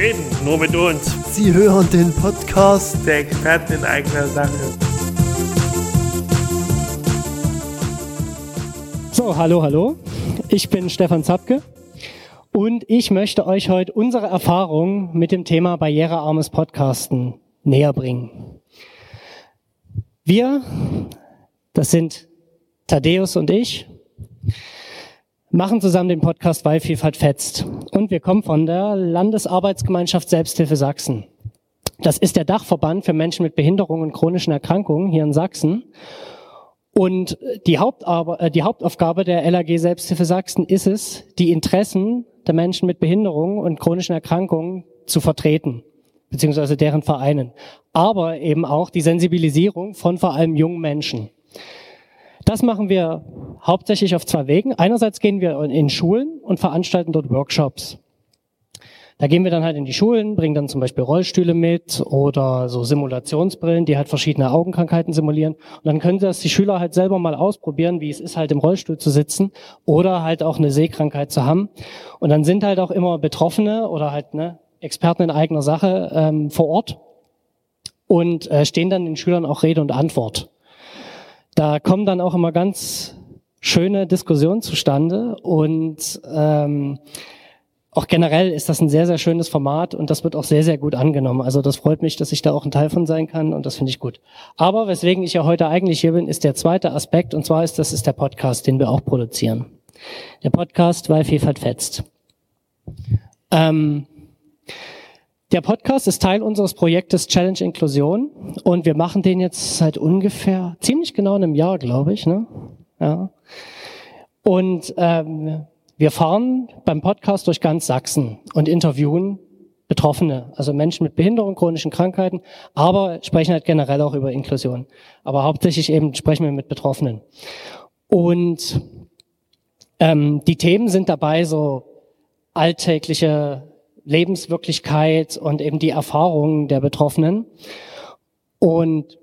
reden nur mit uns. Sie hören den Podcast Der Experten in eigener Sache. So, hallo, hallo. Ich bin Stefan Zapke und ich möchte euch heute unsere Erfahrung mit dem Thema barrierearmes Podcasten näher bringen. Wir, das sind Thaddeus und ich, machen zusammen den Podcast Weil Vielfalt fetzt. Und wir kommen von der Landesarbeitsgemeinschaft Selbsthilfe Sachsen. Das ist der Dachverband für Menschen mit Behinderungen und chronischen Erkrankungen hier in Sachsen. Und die, Hauptarbe äh, die Hauptaufgabe der LAG Selbsthilfe Sachsen ist es, die Interessen der Menschen mit Behinderungen und chronischen Erkrankungen zu vertreten, beziehungsweise deren Vereinen. Aber eben auch die Sensibilisierung von vor allem jungen Menschen. Das machen wir hauptsächlich auf zwei Wegen. Einerseits gehen wir in Schulen und veranstalten dort Workshops. Da gehen wir dann halt in die Schulen, bringen dann zum Beispiel Rollstühle mit oder so Simulationsbrillen, die halt verschiedene Augenkrankheiten simulieren. Und dann können das die Schüler halt selber mal ausprobieren, wie es ist, halt im Rollstuhl zu sitzen oder halt auch eine Sehkrankheit zu haben. Und dann sind halt auch immer Betroffene oder halt ne, Experten in eigener Sache ähm, vor Ort und äh, stehen dann den Schülern auch Rede und Antwort. Da kommen dann auch immer ganz schöne Diskussionen zustande und ähm, auch generell ist das ein sehr, sehr schönes Format und das wird auch sehr, sehr gut angenommen. Also das freut mich, dass ich da auch ein Teil von sein kann und das finde ich gut. Aber weswegen ich ja heute eigentlich hier bin, ist der zweite Aspekt und zwar ist das ist der Podcast, den wir auch produzieren. Der Podcast, weil Vielfalt fetzt. Ähm, der Podcast ist Teil unseres Projektes Challenge Inklusion und wir machen den jetzt seit ungefähr ziemlich genau einem Jahr, glaube ich. Ne? Ja. Und ähm, wir fahren beim Podcast durch ganz Sachsen und interviewen Betroffene, also Menschen mit Behinderung, chronischen Krankheiten, aber sprechen halt generell auch über Inklusion. Aber hauptsächlich eben sprechen wir mit Betroffenen. Und ähm, die Themen sind dabei so alltägliche Lebenswirklichkeit und eben die Erfahrungen der Betroffenen. Und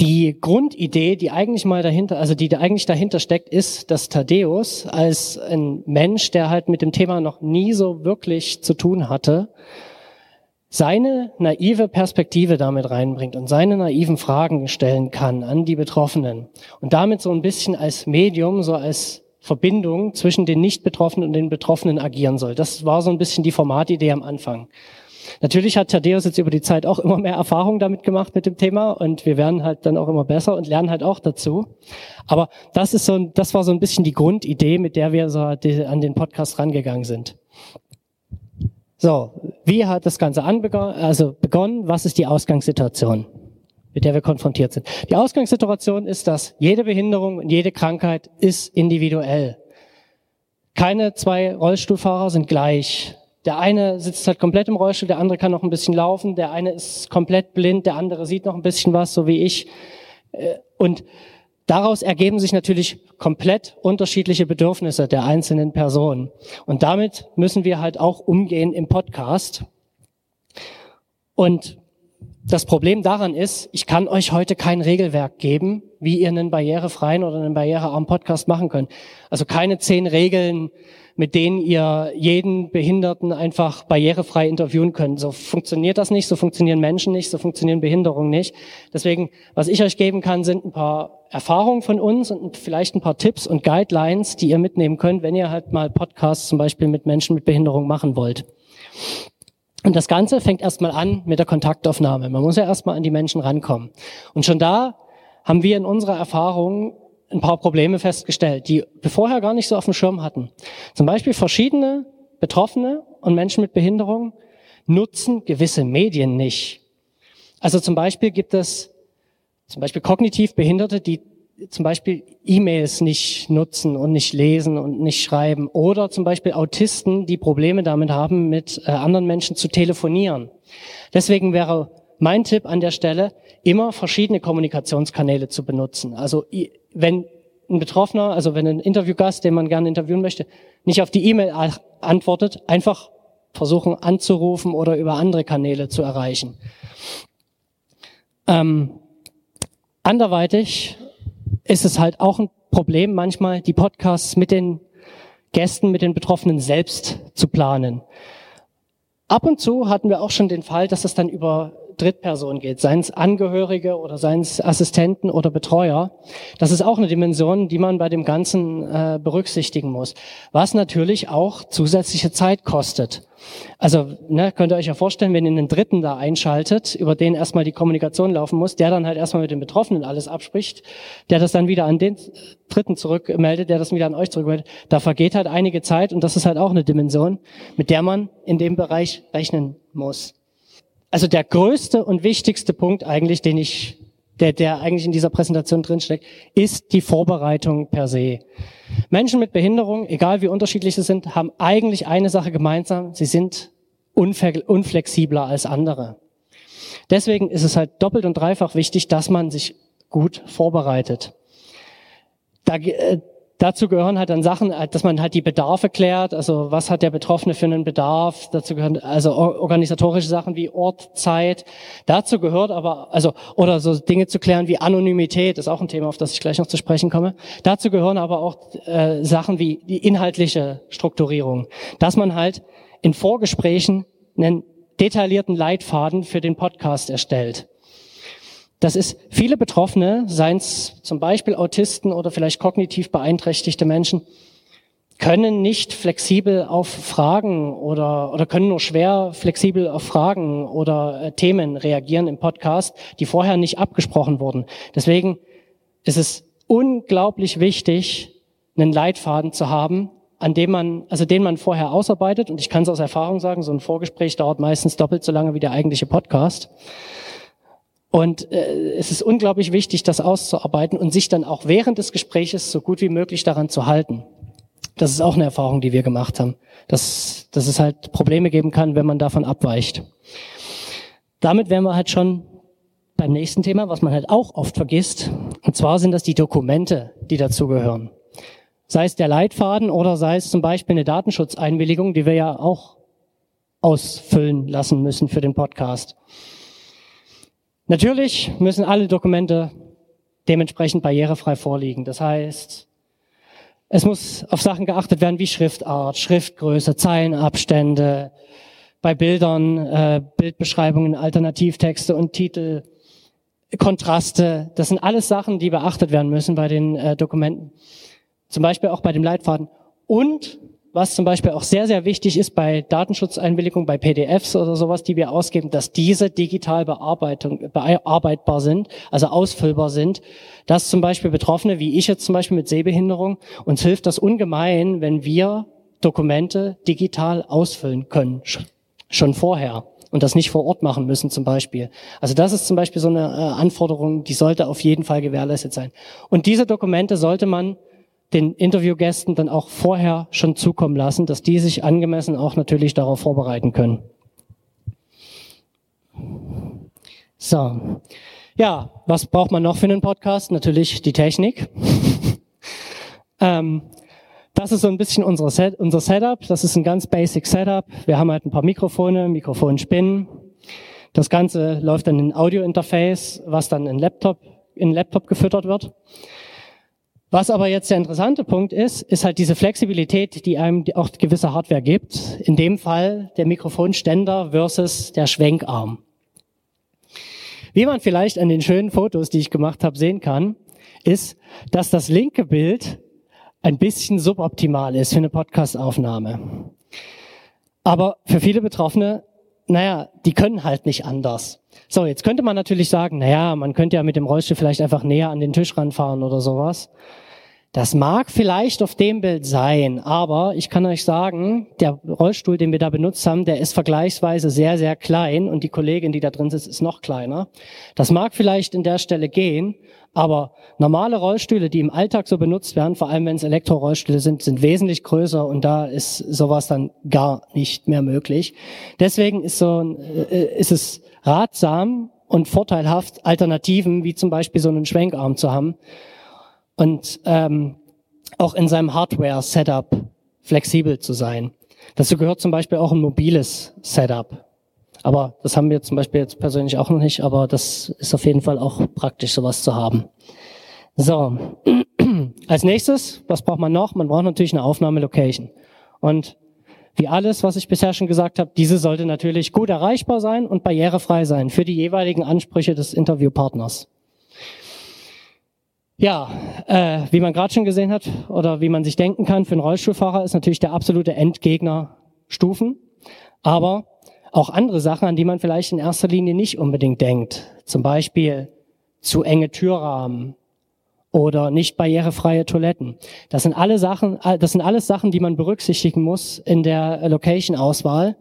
die Grundidee, die eigentlich mal dahinter, also die eigentlich dahinter steckt, ist, dass Thaddeus als ein Mensch, der halt mit dem Thema noch nie so wirklich zu tun hatte, seine naive Perspektive damit reinbringt und seine naiven Fragen stellen kann an die Betroffenen und damit so ein bisschen als Medium, so als Verbindung zwischen den Nicht-Betroffenen und den Betroffenen agieren soll. Das war so ein bisschen die Formatidee am Anfang. Natürlich hat Thaddeus jetzt über die Zeit auch immer mehr Erfahrung damit gemacht mit dem Thema und wir werden halt dann auch immer besser und lernen halt auch dazu. Aber das ist so, das war so ein bisschen die Grundidee, mit der wir so an den Podcast rangegangen sind. So, wie hat das Ganze anbegonnen, also begonnen? Was ist die Ausgangssituation, mit der wir konfrontiert sind? Die Ausgangssituation ist, dass jede Behinderung und jede Krankheit ist individuell. Keine zwei Rollstuhlfahrer sind gleich. Der eine sitzt halt komplett im Rollstuhl, der andere kann noch ein bisschen laufen, der eine ist komplett blind, der andere sieht noch ein bisschen was, so wie ich. Äh, und daraus ergeben sich natürlich komplett unterschiedliche Bedürfnisse der einzelnen Personen. Und damit müssen wir halt auch umgehen im Podcast. Und das Problem daran ist, ich kann euch heute kein Regelwerk geben, wie ihr einen barrierefreien oder einen barrierearmen Podcast machen könnt. Also keine zehn Regeln, mit denen ihr jeden Behinderten einfach barrierefrei interviewen könnt. So funktioniert das nicht, so funktionieren Menschen nicht, so funktionieren Behinderungen nicht. Deswegen, was ich euch geben kann, sind ein paar Erfahrungen von uns und vielleicht ein paar Tipps und Guidelines, die ihr mitnehmen könnt, wenn ihr halt mal Podcasts zum Beispiel mit Menschen mit Behinderung machen wollt. Und das Ganze fängt erstmal an mit der Kontaktaufnahme. Man muss ja erstmal an die Menschen rankommen. Und schon da haben wir in unserer Erfahrung ein paar Probleme festgestellt, die wir vorher gar nicht so auf dem Schirm hatten. Zum Beispiel verschiedene Betroffene und Menschen mit Behinderung nutzen gewisse Medien nicht. Also zum Beispiel gibt es zum Beispiel kognitiv Behinderte, die zum Beispiel E-Mails nicht nutzen und nicht lesen und nicht schreiben. Oder zum Beispiel Autisten, die Probleme damit haben, mit äh, anderen Menschen zu telefonieren. Deswegen wäre mein Tipp an der Stelle, immer verschiedene Kommunikationskanäle zu benutzen. Also wenn ein Betroffener, also wenn ein Interviewgast, den man gerne interviewen möchte, nicht auf die E-Mail antwortet, einfach versuchen anzurufen oder über andere Kanäle zu erreichen. Ähm, anderweitig ist es halt auch ein Problem, manchmal die Podcasts mit den Gästen, mit den Betroffenen selbst zu planen. Ab und zu hatten wir auch schon den Fall, dass es dann über Drittpersonen geht, seien es Angehörige oder seien es Assistenten oder Betreuer. Das ist auch eine Dimension, die man bei dem Ganzen äh, berücksichtigen muss. Was natürlich auch zusätzliche Zeit kostet. Also ne, könnt ihr euch ja vorstellen, wenn ihr einen Dritten da einschaltet, über den erstmal die Kommunikation laufen muss, der dann halt erstmal mit den Betroffenen alles abspricht, der das dann wieder an den Dritten zurückmeldet, der das wieder an euch zurückmeldet, da vergeht halt einige Zeit und das ist halt auch eine Dimension, mit der man in dem Bereich rechnen muss. Also der größte und wichtigste Punkt eigentlich, den ich der, der eigentlich in dieser Präsentation drinsteckt, ist die Vorbereitung per se. Menschen mit Behinderung, egal wie unterschiedlich sie sind, haben eigentlich eine Sache gemeinsam. Sie sind unflexibler als andere. Deswegen ist es halt doppelt und dreifach wichtig, dass man sich gut vorbereitet. Da, äh, Dazu gehören halt dann Sachen, äh, dass man halt die Bedarfe klärt, also was hat der Betroffene für einen Bedarf, dazu gehören also organisatorische Sachen wie Ort, Zeit. Dazu gehört aber, also, oder so Dinge zu klären wie Anonymität, ist auch ein Thema, auf das ich gleich noch zu sprechen komme. Dazu gehören aber auch äh, Sachen wie die inhaltliche Strukturierung, dass man halt in Vorgesprächen einen detaillierten Leitfaden für den Podcast erstellt. Das ist viele Betroffene, seien es zum Beispiel Autisten oder vielleicht kognitiv beeinträchtigte Menschen, können nicht flexibel auf Fragen oder, oder können nur schwer flexibel auf Fragen oder äh, Themen reagieren im Podcast, die vorher nicht abgesprochen wurden. Deswegen ist es unglaublich wichtig, einen Leitfaden zu haben, an dem man, also den man vorher ausarbeitet. Und ich kann es aus Erfahrung sagen, so ein Vorgespräch dauert meistens doppelt so lange wie der eigentliche Podcast. Und äh, es ist unglaublich wichtig, das auszuarbeiten und sich dann auch während des Gespräches so gut wie möglich daran zu halten. Das ist auch eine Erfahrung, die wir gemacht haben, dass, dass es halt Probleme geben kann, wenn man davon abweicht. Damit wären wir halt schon beim nächsten Thema, was man halt auch oft vergisst. Und zwar sind das die Dokumente, die dazugehören. Sei es der Leitfaden oder sei es zum Beispiel eine Datenschutzeinwilligung, die wir ja auch ausfüllen lassen müssen für den Podcast. Natürlich müssen alle Dokumente dementsprechend barrierefrei vorliegen. Das heißt, es muss auf Sachen geachtet werden wie Schriftart, Schriftgröße, Zeilenabstände, bei Bildern, äh, Bildbeschreibungen, Alternativtexte und Titel, Kontraste. Das sind alles Sachen, die beachtet werden müssen bei den äh, Dokumenten. Zum Beispiel auch bei dem Leitfaden. Und was zum Beispiel auch sehr, sehr wichtig ist bei Datenschutzeinwilligung, bei PDFs oder sowas, die wir ausgeben, dass diese digital Bearbeitung, bearbeitbar sind, also ausfüllbar sind, dass zum Beispiel Betroffene, wie ich jetzt zum Beispiel mit Sehbehinderung, uns hilft das ungemein, wenn wir Dokumente digital ausfüllen können, schon vorher und das nicht vor Ort machen müssen zum Beispiel. Also das ist zum Beispiel so eine äh, Anforderung, die sollte auf jeden Fall gewährleistet sein. Und diese Dokumente sollte man den Interviewgästen dann auch vorher schon zukommen lassen, dass die sich angemessen auch natürlich darauf vorbereiten können. So. Ja, was braucht man noch für einen Podcast? Natürlich die Technik. ähm, das ist so ein bisschen unser, Set, unser Setup. Das ist ein ganz basic Setup. Wir haben halt ein paar Mikrofone, Mikrofonspinnen. Das Ganze läuft dann in ein Audio-Interface, was dann in Laptop, in Laptop gefüttert wird. Was aber jetzt der interessante Punkt ist, ist halt diese Flexibilität, die einem auch gewisse Hardware gibt. In dem Fall der Mikrofonständer versus der Schwenkarm. Wie man vielleicht an den schönen Fotos, die ich gemacht habe, sehen kann, ist, dass das linke Bild ein bisschen suboptimal ist für eine Podcastaufnahme. Aber für viele Betroffene, naja, die können halt nicht anders. So, jetzt könnte man natürlich sagen, naja, man könnte ja mit dem Rollstuhl vielleicht einfach näher an den Tisch ranfahren oder sowas. Das mag vielleicht auf dem Bild sein, aber ich kann euch sagen, der Rollstuhl, den wir da benutzt haben, der ist vergleichsweise sehr, sehr klein und die Kollegin, die da drin sitzt, ist noch kleiner. Das mag vielleicht in der Stelle gehen, aber normale Rollstühle, die im Alltag so benutzt werden, vor allem wenn es Elektrorollstühle sind, sind wesentlich größer und da ist sowas dann gar nicht mehr möglich. Deswegen ist so, äh, ist es ratsam und vorteilhaft, Alternativen wie zum Beispiel so einen Schwenkarm zu haben und ähm, auch in seinem Hardware-Setup flexibel zu sein. Dazu gehört zum Beispiel auch ein mobiles Setup. Aber das haben wir zum Beispiel jetzt persönlich auch noch nicht, aber das ist auf jeden Fall auch praktisch, sowas zu haben. So, als nächstes, was braucht man noch? Man braucht natürlich eine Aufnahmelocation. Und wie alles, was ich bisher schon gesagt habe, diese sollte natürlich gut erreichbar sein und barrierefrei sein für die jeweiligen Ansprüche des Interviewpartners. Ja, äh, wie man gerade schon gesehen hat oder wie man sich denken kann, für einen Rollstuhlfahrer ist natürlich der absolute Endgegner Stufen, aber auch andere Sachen, an die man vielleicht in erster Linie nicht unbedingt denkt. Zum Beispiel zu enge Türrahmen oder nicht barrierefreie Toiletten. Das sind alle Sachen, das sind alles Sachen, die man berücksichtigen muss in der Location-Auswahl.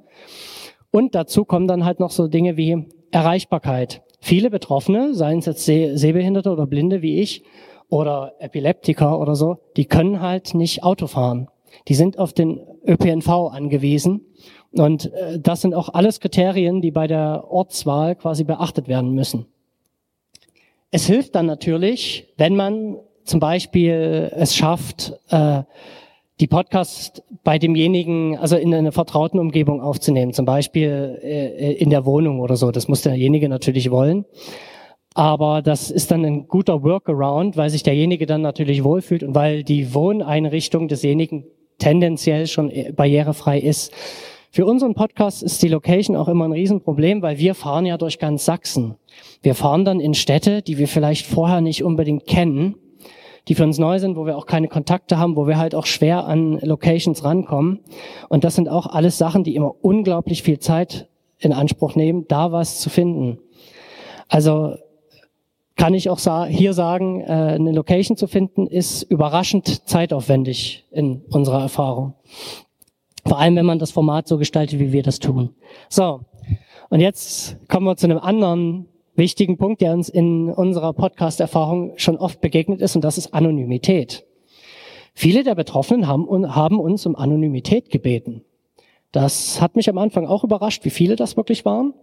Und dazu kommen dann halt noch so Dinge wie Erreichbarkeit. Viele Betroffene, seien es jetzt Sehbehinderte oder Blinde wie ich oder Epileptiker oder so, die können halt nicht Auto fahren. Die sind auf den ÖPNV angewiesen. Und äh, das sind auch alles Kriterien, die bei der Ortswahl quasi beachtet werden müssen. Es hilft dann natürlich, wenn man zum Beispiel es schafft, äh, die Podcasts bei demjenigen, also in einer vertrauten Umgebung aufzunehmen, zum Beispiel äh, in der Wohnung oder so. Das muss derjenige natürlich wollen. Aber das ist dann ein guter Workaround, weil sich derjenige dann natürlich wohlfühlt und weil die Wohneinrichtung desjenigen tendenziell schon barrierefrei ist. Für unseren Podcast ist die Location auch immer ein Riesenproblem, weil wir fahren ja durch ganz Sachsen. Wir fahren dann in Städte, die wir vielleicht vorher nicht unbedingt kennen, die für uns neu sind, wo wir auch keine Kontakte haben, wo wir halt auch schwer an Locations rankommen. Und das sind auch alles Sachen, die immer unglaublich viel Zeit in Anspruch nehmen, da was zu finden. Also kann ich auch hier sagen, äh, eine Location zu finden, ist überraschend zeitaufwendig in unserer Erfahrung. Vor allem, wenn man das Format so gestaltet, wie wir das tun. So, und jetzt kommen wir zu einem anderen wichtigen Punkt, der uns in unserer Podcast-Erfahrung schon oft begegnet ist, und das ist Anonymität. Viele der Betroffenen haben, uns um Anonymität gebeten. Das hat mich am Anfang auch überrascht, wie viele das wirklich waren.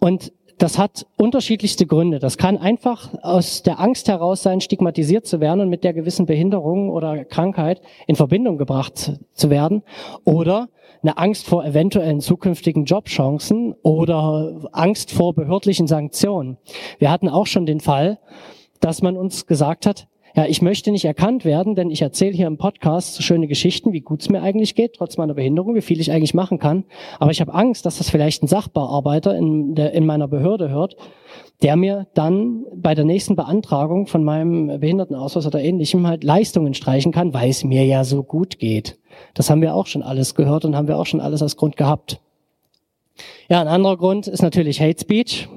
Und das hat unterschiedlichste Gründe. Das kann einfach aus der Angst heraus sein, stigmatisiert zu werden und mit der gewissen Behinderung oder Krankheit in Verbindung gebracht zu werden. Oder eine Angst vor eventuellen zukünftigen Jobchancen oder Angst vor behördlichen Sanktionen. Wir hatten auch schon den Fall, dass man uns gesagt hat, ja, ich möchte nicht erkannt werden, denn ich erzähle hier im Podcast so schöne Geschichten, wie gut es mir eigentlich geht, trotz meiner Behinderung, wie viel ich eigentlich machen kann. Aber ich habe Angst, dass das vielleicht ein Sachbearbeiter in, der, in meiner Behörde hört, der mir dann bei der nächsten Beantragung von meinem Behindertenausweis oder ähnlichem halt Leistungen streichen kann, weil es mir ja so gut geht. Das haben wir auch schon alles gehört und haben wir auch schon alles als Grund gehabt. Ja, ein anderer Grund ist natürlich Hate Speech.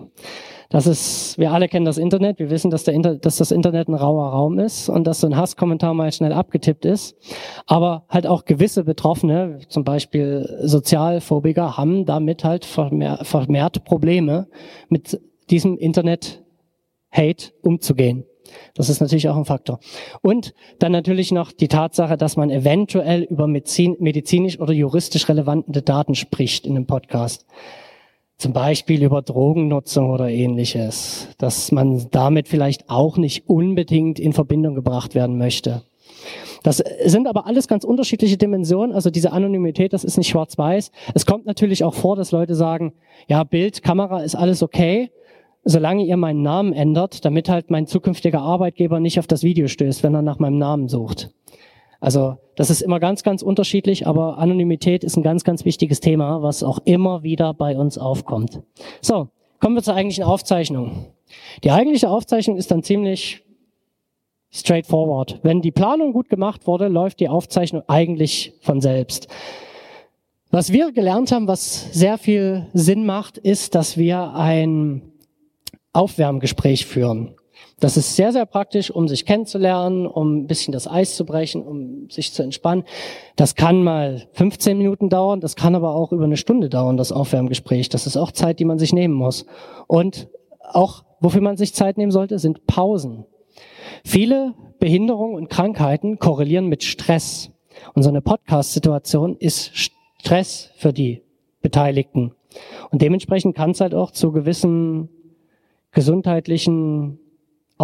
Das ist, wir alle kennen das Internet, wir wissen, dass, der Inter dass das Internet ein rauer Raum ist und dass so ein Hasskommentar mal schnell abgetippt ist. Aber halt auch gewisse Betroffene, zum Beispiel Sozialphobiker, haben damit halt vermehr, vermehrt Probleme, mit diesem Internet-Hate umzugehen. Das ist natürlich auch ein Faktor. Und dann natürlich noch die Tatsache, dass man eventuell über medizinisch oder juristisch relevante Daten spricht in einem Podcast. Zum Beispiel über Drogennutzung oder ähnliches, dass man damit vielleicht auch nicht unbedingt in Verbindung gebracht werden möchte. Das sind aber alles ganz unterschiedliche Dimensionen. Also diese Anonymität, das ist nicht schwarz-weiß. Es kommt natürlich auch vor, dass Leute sagen, ja, Bild, Kamera ist alles okay, solange ihr meinen Namen ändert, damit halt mein zukünftiger Arbeitgeber nicht auf das Video stößt, wenn er nach meinem Namen sucht. Also das ist immer ganz, ganz unterschiedlich, aber Anonymität ist ein ganz, ganz wichtiges Thema, was auch immer wieder bei uns aufkommt. So, kommen wir zur eigentlichen Aufzeichnung. Die eigentliche Aufzeichnung ist dann ziemlich straightforward. Wenn die Planung gut gemacht wurde, läuft die Aufzeichnung eigentlich von selbst. Was wir gelernt haben, was sehr viel Sinn macht, ist, dass wir ein Aufwärmgespräch führen. Das ist sehr, sehr praktisch, um sich kennenzulernen, um ein bisschen das Eis zu brechen, um sich zu entspannen. Das kann mal 15 Minuten dauern, das kann aber auch über eine Stunde dauern, das Aufwärmgespräch. Das ist auch Zeit, die man sich nehmen muss. Und auch, wofür man sich Zeit nehmen sollte, sind Pausen. Viele Behinderungen und Krankheiten korrelieren mit Stress. Und so eine Podcast-Situation ist Stress für die Beteiligten. Und dementsprechend kann es halt auch zu gewissen gesundheitlichen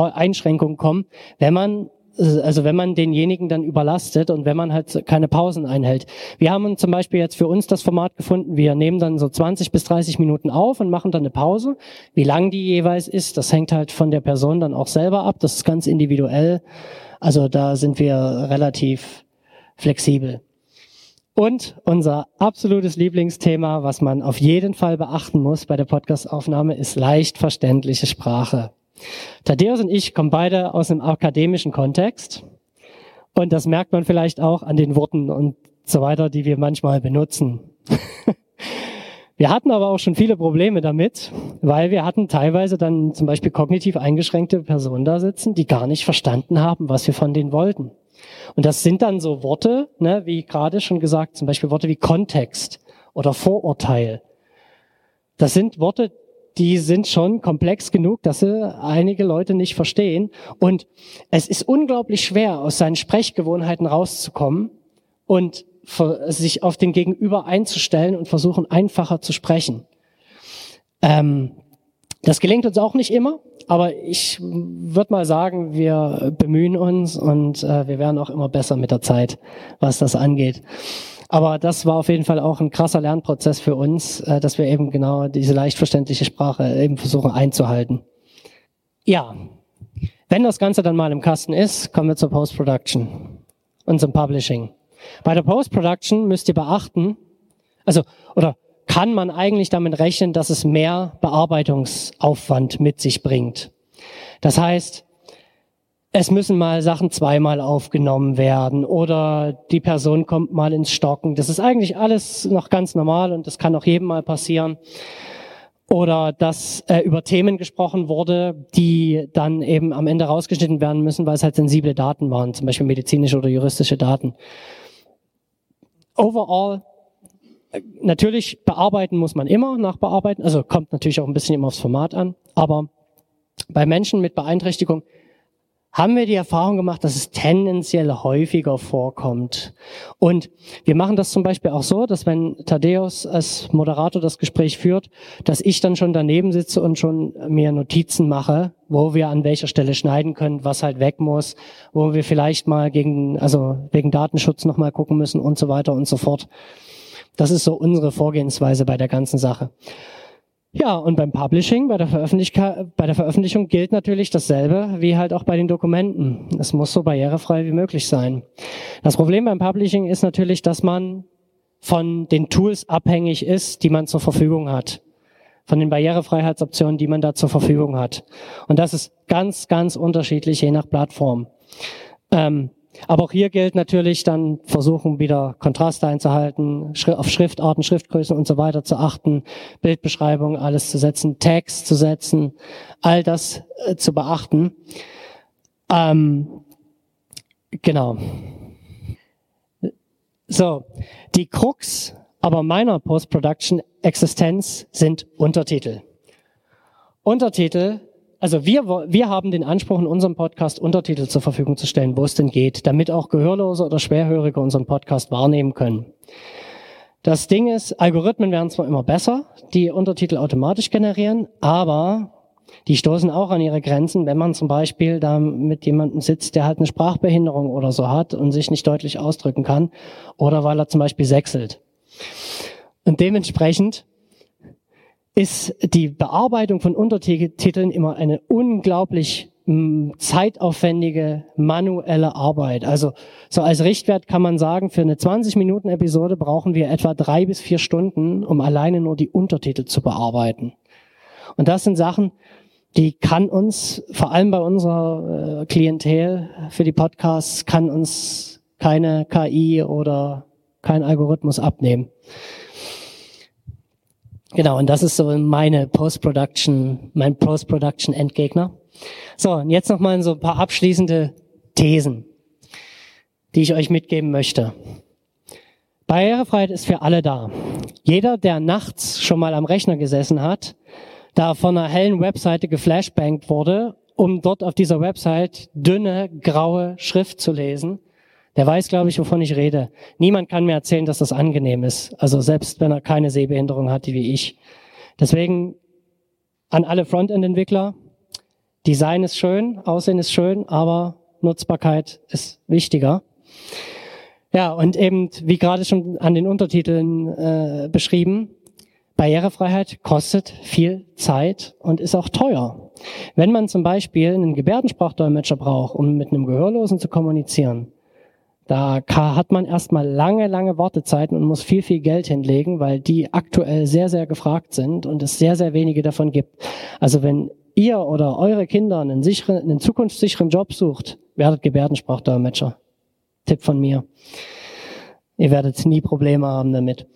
Einschränkungen kommen, wenn man also wenn man denjenigen dann überlastet und wenn man halt keine Pausen einhält. Wir haben zum Beispiel jetzt für uns das Format gefunden, wir nehmen dann so 20 bis 30 Minuten auf und machen dann eine Pause. Wie lang die jeweils ist, das hängt halt von der Person dann auch selber ab. Das ist ganz individuell. Also da sind wir relativ flexibel. Und unser absolutes Lieblingsthema, was man auf jeden Fall beachten muss bei der Podcastaufnahme, ist leicht verständliche Sprache. Thaddeus und ich kommen beide aus einem akademischen Kontext. Und das merkt man vielleicht auch an den Worten und so weiter, die wir manchmal benutzen. wir hatten aber auch schon viele Probleme damit, weil wir hatten teilweise dann zum Beispiel kognitiv eingeschränkte Personen da sitzen, die gar nicht verstanden haben, was wir von denen wollten. Und das sind dann so Worte, ne, wie gerade schon gesagt, zum Beispiel Worte wie Kontext oder Vorurteil. Das sind Worte, die sind schon komplex genug, dass sie einige Leute nicht verstehen. Und es ist unglaublich schwer, aus seinen Sprechgewohnheiten rauszukommen und sich auf den Gegenüber einzustellen und versuchen, einfacher zu sprechen. Ähm, das gelingt uns auch nicht immer, aber ich würde mal sagen, wir bemühen uns und äh, wir werden auch immer besser mit der Zeit, was das angeht. Aber das war auf jeden Fall auch ein krasser Lernprozess für uns, äh, dass wir eben genau diese leicht verständliche Sprache eben versuchen einzuhalten. Ja, wenn das Ganze dann mal im Kasten ist, kommen wir zur Post-Production und zum Publishing. Bei der Post-Production müsst ihr beachten, also, oder kann man eigentlich damit rechnen, dass es mehr Bearbeitungsaufwand mit sich bringt. Das heißt, es müssen mal Sachen zweimal aufgenommen werden oder die Person kommt mal ins Stocken. Das ist eigentlich alles noch ganz normal und das kann auch jedem mal passieren. Oder dass äh, über Themen gesprochen wurde, die dann eben am Ende rausgeschnitten werden müssen, weil es halt sensible Daten waren, zum Beispiel medizinische oder juristische Daten. Overall, natürlich bearbeiten muss man immer nachbearbeiten, also kommt natürlich auch ein bisschen immer aufs Format an, aber bei Menschen mit Beeinträchtigung haben wir die Erfahrung gemacht, dass es tendenziell häufiger vorkommt. Und wir machen das zum Beispiel auch so, dass wenn Thaddeus als Moderator das Gespräch führt, dass ich dann schon daneben sitze und schon mir Notizen mache, wo wir an welcher Stelle schneiden können, was halt weg muss, wo wir vielleicht mal gegen, also wegen Datenschutz nochmal gucken müssen und so weiter und so fort. Das ist so unsere Vorgehensweise bei der ganzen Sache. Ja, und beim Publishing, bei der, bei der Veröffentlichung gilt natürlich dasselbe wie halt auch bei den Dokumenten. Es muss so barrierefrei wie möglich sein. Das Problem beim Publishing ist natürlich, dass man von den Tools abhängig ist, die man zur Verfügung hat. Von den Barrierefreiheitsoptionen, die man da zur Verfügung hat. Und das ist ganz, ganz unterschiedlich, je nach Plattform. Ähm, aber auch hier gilt natürlich dann versuchen, wieder Kontraste einzuhalten, auf Schriftarten, Schriftgrößen und so weiter zu achten, Bildbeschreibung, alles zu setzen, Tags zu setzen, all das äh, zu beachten. Ähm, genau. So, die Krux aber meiner Post-Production-Existenz sind Untertitel. Untertitel also wir, wir haben den Anspruch, in unserem Podcast Untertitel zur Verfügung zu stellen, wo es denn geht, damit auch Gehörlose oder Schwerhörige unseren Podcast wahrnehmen können. Das Ding ist, Algorithmen werden zwar immer besser, die Untertitel automatisch generieren, aber die stoßen auch an ihre Grenzen, wenn man zum Beispiel da mit jemandem sitzt, der halt eine Sprachbehinderung oder so hat und sich nicht deutlich ausdrücken kann oder weil er zum Beispiel sechselt. Und dementsprechend ist die Bearbeitung von Untertiteln immer eine unglaublich mm, zeitaufwendige manuelle Arbeit. Also so als Richtwert kann man sagen, für eine 20 Minuten Episode brauchen wir etwa drei bis vier Stunden, um alleine nur die Untertitel zu bearbeiten. Und das sind Sachen, die kann uns, vor allem bei unserer äh, Klientel für die Podcasts, kann uns keine KI oder kein Algorithmus abnehmen. Genau, und das ist so meine Post-Production, mein Post-Production-Endgegner. So, und jetzt nochmal so ein paar abschließende Thesen, die ich euch mitgeben möchte. Barrierefreiheit ist für alle da. Jeder, der nachts schon mal am Rechner gesessen hat, da von einer hellen Webseite geflashbangt wurde, um dort auf dieser Website dünne, graue Schrift zu lesen, der weiß, glaube ich, wovon ich rede. Niemand kann mir erzählen, dass das angenehm ist. Also selbst wenn er keine Sehbehinderung hat, wie ich. Deswegen an alle Frontend-Entwickler, Design ist schön, Aussehen ist schön, aber Nutzbarkeit ist wichtiger. Ja, und eben, wie gerade schon an den Untertiteln äh, beschrieben, Barrierefreiheit kostet viel Zeit und ist auch teuer. Wenn man zum Beispiel einen Gebärdensprachdolmetscher braucht, um mit einem Gehörlosen zu kommunizieren, Da hat man erstmal lange, lange Wartezeiten und muss viel, viel Geld hinlegen, weil die aktuell sehr, sehr gefragt sind und es sehr, sehr wenige davon gibt. Also wenn ihr oder eure Kinder einen, sicheren, einen zukunftssicheren Job sucht, werdet Gebärdensprachdolmetscher. Tipp von mir. Ihr werdet nie Probleme haben damit.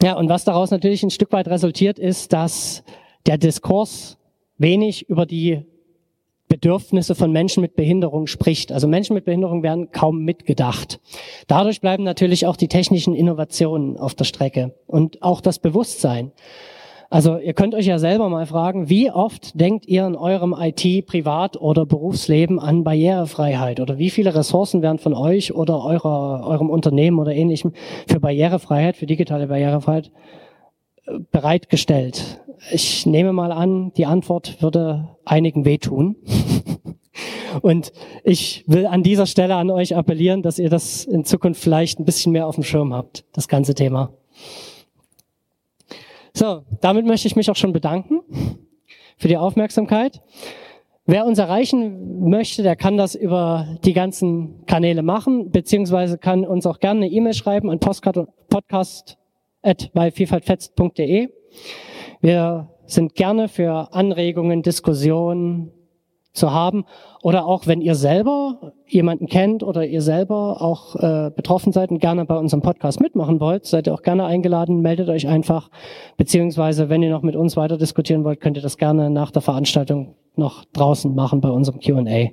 Ja, und was daraus natürlich ein Stück weit resultiert, ist, dass der Diskurs wenig über die Bedürfnisse von Menschen mit Behinderung spricht. Also Menschen mit Behinderung werden kaum mitgedacht. Dadurch bleiben natürlich auch die technischen Innovationen auf der Strecke und auch das Bewusstsein. Also ihr könnt euch ja selber mal fragen, wie oft denkt ihr in eurem IT, Privat- oder Berufsleben an Barrierefreiheit? Oder wie viele Ressourcen werden von euch oder eurer, eurem Unternehmen oder ähnlichem für Barrierefreiheit, für digitale Barrierefreiheit bereitgestellt? Ich nehme mal an, die Antwort würde einigen wehtun. Und ich will an dieser Stelle an euch appellieren, dass ihr das in Zukunft vielleicht ein bisschen mehr auf dem Schirm habt, das ganze Thema. So, damit möchte ich mich auch schon bedanken für die Aufmerksamkeit. Wer uns erreichen möchte, der kann das über die ganzen Kanäle machen, beziehungsweise kann uns auch gerne eine E-Mail schreiben an podcast.vielfaltfetzt.de. Wir sind gerne für Anregungen, Diskussionen, zu haben. Oder auch wenn ihr selber jemanden kennt oder ihr selber auch äh, betroffen seid und gerne bei unserem Podcast mitmachen wollt, seid ihr auch gerne eingeladen, meldet euch einfach. Beziehungsweise, wenn ihr noch mit uns weiter diskutieren wollt, könnt ihr das gerne nach der Veranstaltung noch draußen machen bei unserem QA.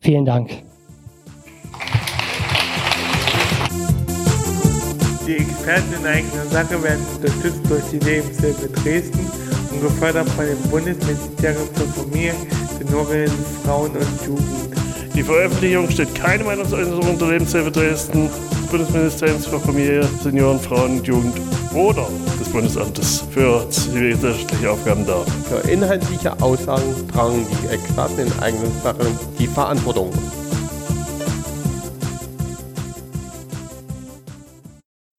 Vielen Dank. Experten in eigener Sache werden unterstützt durch die Lebenshilfe Dresden und gefördert von dem Bundesministerium für Familie, Senioren, Frauen und Jugend. Die Veröffentlichung steht keine Meinungsäußerung der Lebenshilfe Dresden, des Bundesministeriums für Familie, Senioren, Frauen und Jugend oder des Bundesamtes für zivilgesellschaftliche Aufgaben dar. Für inhaltliche Aussagen tragen die Experten in eigenen Sachen die Verantwortung.